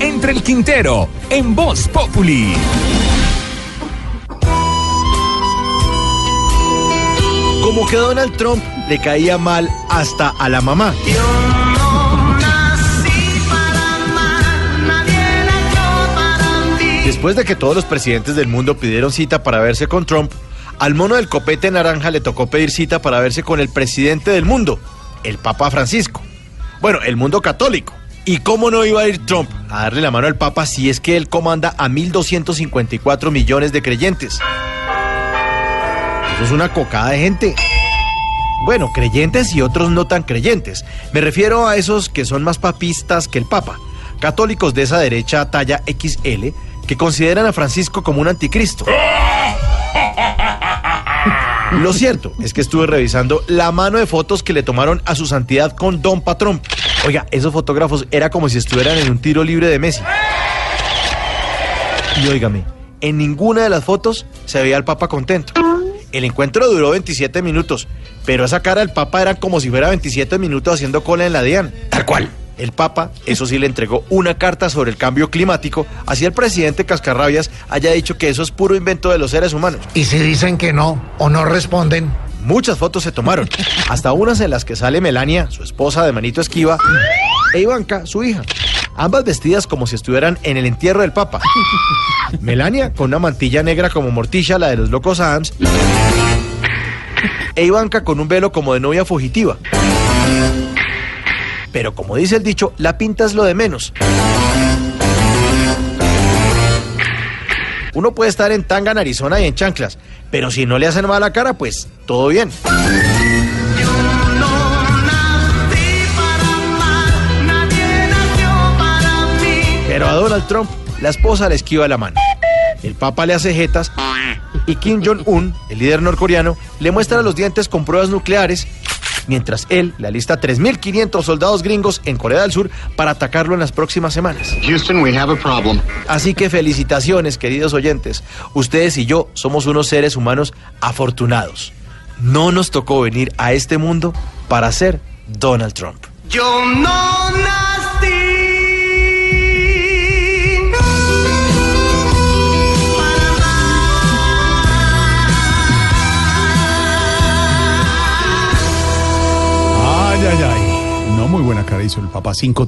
Entre el Quintero en Voz Populi. Como que Donald Trump le caía mal hasta a la mamá. Después de que todos los presidentes del mundo pidieron cita para verse con Trump, al mono del copete naranja le tocó pedir cita para verse con el presidente del mundo, el Papa Francisco. Bueno, el mundo católico. ¿Y cómo no iba a ir Trump a darle la mano al Papa si es que él comanda a 1.254 millones de creyentes? Eso es una cocada de gente. Bueno, creyentes y otros no tan creyentes. Me refiero a esos que son más papistas que el Papa. Católicos de esa derecha talla XL que consideran a Francisco como un anticristo. Lo cierto es que estuve revisando la mano de fotos que le tomaron a su santidad con Don Patrón. Oiga, esos fotógrafos era como si estuvieran en un tiro libre de Messi. Y óigame, en ninguna de las fotos se veía al Papa contento. El encuentro duró 27 minutos, pero esa cara del Papa era como si fuera 27 minutos haciendo cola en la DIAN. Tal cual. El Papa, eso sí, le entregó una carta sobre el cambio climático, así el presidente Cascarrabias haya dicho que eso es puro invento de los seres humanos. Y si dicen que no o no responden, Muchas fotos se tomaron, hasta unas en las que sale Melania, su esposa de manito esquiva, e Ivanka, su hija. Ambas vestidas como si estuvieran en el entierro del Papa. Melania con una mantilla negra como Morticia, la de los locos Adams, e Ivanka con un velo como de novia fugitiva. Pero como dice el dicho, la pinta es lo de menos. Uno puede estar en tanga en Arizona y en chanclas, pero si no le hacen mala cara, pues todo bien. Pero a Donald Trump, la esposa le esquiva la mano. El Papa le hace jetas y Kim Jong-un, el líder norcoreano, le muestra los dientes con pruebas nucleares, mientras él le alista 3.500 soldados gringos en Corea del Sur para atacarlo en las próximas semanas. Houston, we have a problem. Así que felicitaciones, queridos oyentes. Ustedes y yo somos unos seres humanos afortunados. No nos tocó venir a este mundo para ser Donald Trump. Yo no muy buena cara hizo el papá. Cinco